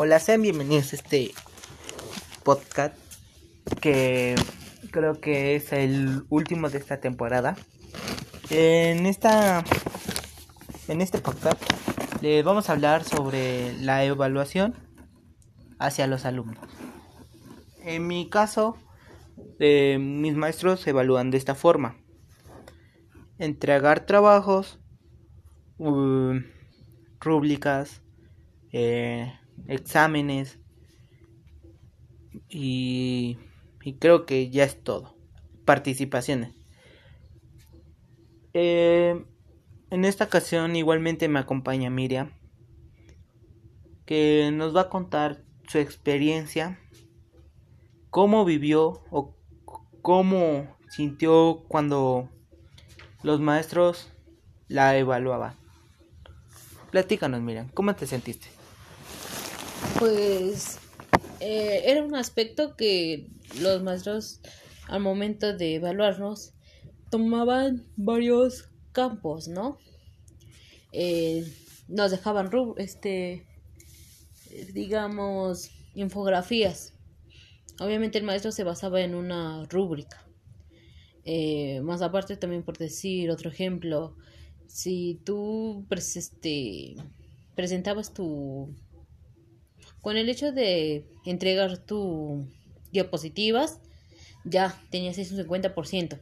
Hola, sean bienvenidos a este podcast que creo que es el último de esta temporada. En esta en este podcast les vamos a hablar sobre la evaluación hacia los alumnos. En mi caso, eh, mis maestros se evalúan de esta forma. Entregar trabajos, uh, rúbricas, eh, exámenes y, y, creo que ya es todo. Participaciones. Eh, en esta ocasión igualmente me acompaña Miriam, que nos va a contar su experiencia, cómo vivió o cómo sintió cuando los maestros la evaluaban. Platícanos, Miriam, ¿cómo te sentiste? Pues eh, era un aspecto que los maestros al momento de evaluarnos tomaban varios campos, ¿no? Eh, nos dejaban este digamos infografías obviamente el maestro se basaba en una rúbrica eh, más aparte también por decir otro ejemplo si tú este, presentabas tu con el hecho de entregar tu diapositivas ya tenías ese 50%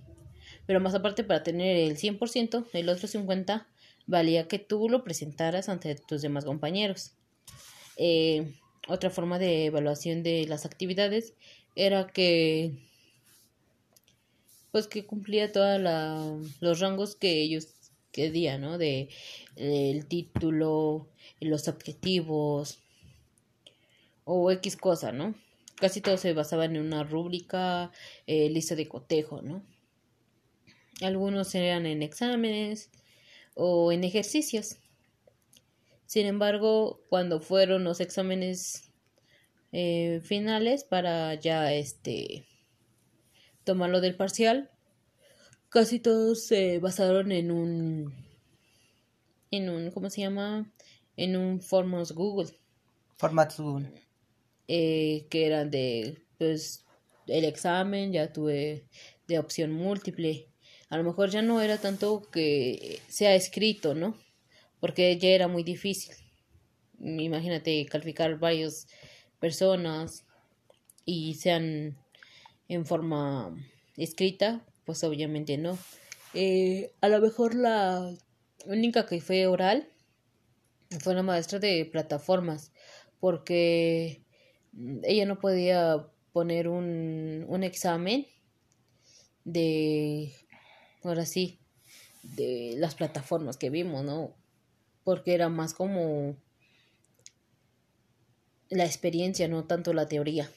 pero más aparte para tener el 100% el otro 50% valía que tú lo presentaras ante tus demás compañeros eh, otra forma de evaluación de las actividades era que pues que cumplía todos los rangos que ellos querían, ¿no? De el título, los objetivos o X cosa, ¿no? Casi todo se basaba en una rúbrica, eh, lista de cotejo, ¿no? Algunos eran en exámenes o en ejercicios. Sin embargo, cuando fueron los exámenes eh, finales para ya este tomarlo del parcial, casi todos se basaron en un en un ¿cómo se llama? en un formatos Google. Formatos Google. Eh, que eran de pues el examen, ya tuve de opción múltiple. A lo mejor ya no era tanto que sea escrito, ¿no? porque ya era muy difícil. Imagínate calificar varias personas y sean en forma escrita, pues obviamente no. Eh, a lo mejor la única que fue oral fue la maestra de plataformas, porque ella no podía poner un, un examen de, ahora sí, de las plataformas que vimos, ¿no? porque era más como la experiencia, no tanto la teoría.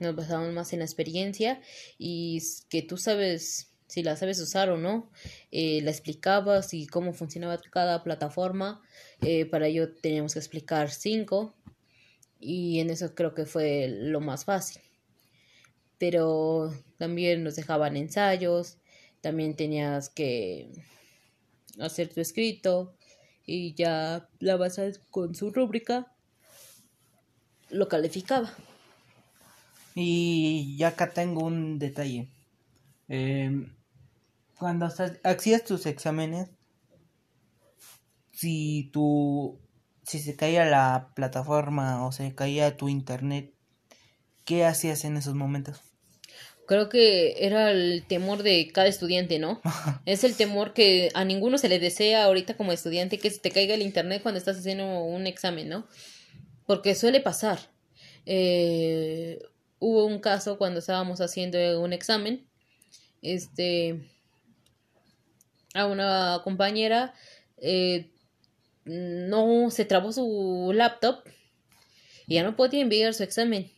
Nos basamos más en la experiencia y que tú sabes si la sabes usar o no, eh, la explicabas y cómo funcionaba cada plataforma. Eh, para ello teníamos que explicar cinco y en eso creo que fue lo más fácil. Pero también nos dejaban ensayos, también tenías que hacer tu escrito, y ya la base con su rúbrica lo calificaba. Y ya acá tengo un detalle. Em, cuando hacías tus exámenes, si tu si se caía la plataforma o se caía tu internet, ¿qué hacías en esos momentos? creo que era el temor de cada estudiante, ¿no? es el temor que a ninguno se le desea ahorita como estudiante que se te caiga el internet cuando estás haciendo un examen, ¿no? Porque suele pasar. Eh, hubo un caso cuando estábamos haciendo un examen, este, a una compañera eh, no se trabó su laptop y ya no podía enviar su examen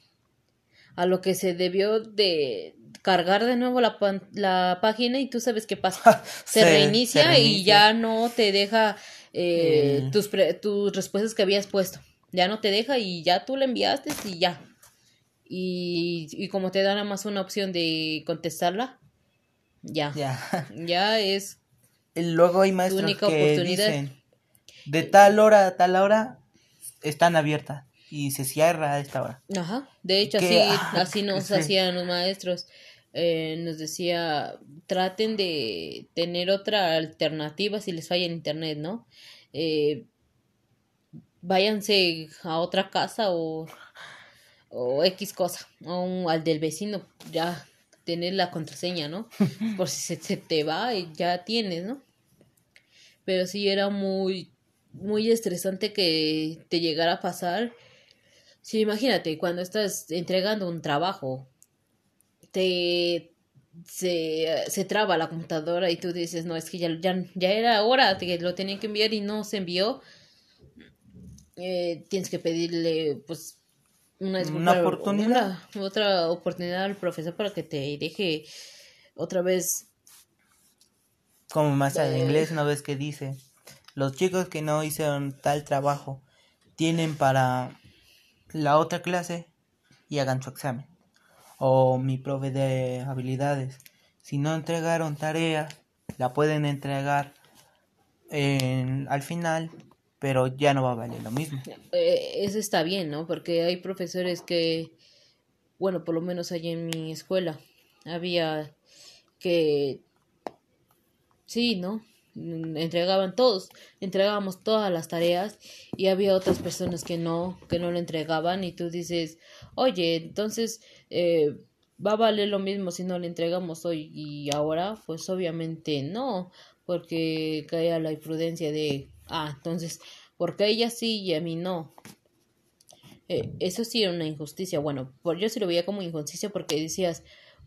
a lo que se debió de cargar de nuevo la, la página y tú sabes qué pasa. se, reinicia y ya no te deja eh, mm. tus, tus respuestas que habías puesto. Ya no te deja y ya tú la enviaste y ya. Y, y como te da nada más una opción de contestarla, ya. Ya, ya es. Luego hay maestros única que oportunidad. Dicen, de tal hora a tal hora están abiertas y se cierra a esta hora. Ajá, de hecho así, así nos hacían los maestros. Eh, nos decía, traten de tener otra alternativa si les falla el internet, ¿no? Eh, váyanse a otra casa o, o X cosa, o al del vecino, ya tener la contraseña, ¿no? Por si se, te va y ya tienes, ¿no? Pero sí era muy, muy estresante que te llegara a pasar. Sí, imagínate, cuando estás entregando un trabajo te se, se traba la computadora y tú dices, no, es que ya, ya, ya era hora que lo tenían que enviar y no se envió. Eh, tienes que pedirle, pues, una, una oportunidad. otra oportunidad al profesor para que te deje otra vez. Como más en inglés, una vez que dice, los chicos que no hicieron tal trabajo tienen para la otra clase y hagan su examen o mi profe de habilidades. Si no entregaron tareas, la pueden entregar en, al final, pero ya no va a valer lo mismo. Eh, eso está bien, ¿no? Porque hay profesores que, bueno, por lo menos allí en mi escuela, había que, sí, ¿no? Entregaban todos, entregábamos todas las tareas y había otras personas que no, que no lo entregaban y tú dices, oye, entonces eh, va a valer lo mismo si no le entregamos hoy y ahora, pues obviamente no, porque caía la imprudencia de, ah, entonces, porque a ella sí y a mí no. Eh, eso sí era una injusticia, bueno, yo sí lo veía como injusticia porque decías,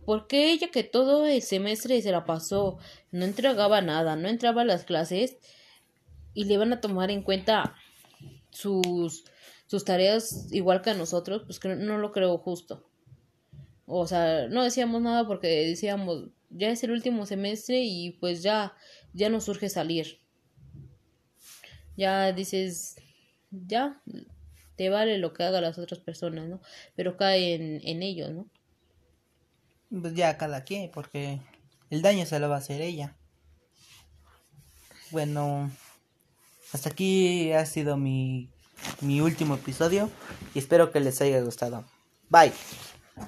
porque ella que todo el semestre se la pasó, no entregaba nada, no entraba a las clases y le van a tomar en cuenta sus, sus tareas igual que a nosotros, pues que no lo creo justo. O sea, no decíamos nada porque decíamos, ya es el último semestre y pues ya, ya nos surge salir. Ya dices, ya, te vale lo que hagan las otras personas, ¿no? Pero cae en, en ellos, ¿no? Pues ya cada quien, porque el daño se lo va a hacer ella. Bueno, hasta aquí ha sido mi, mi último episodio y espero que les haya gustado. Bye.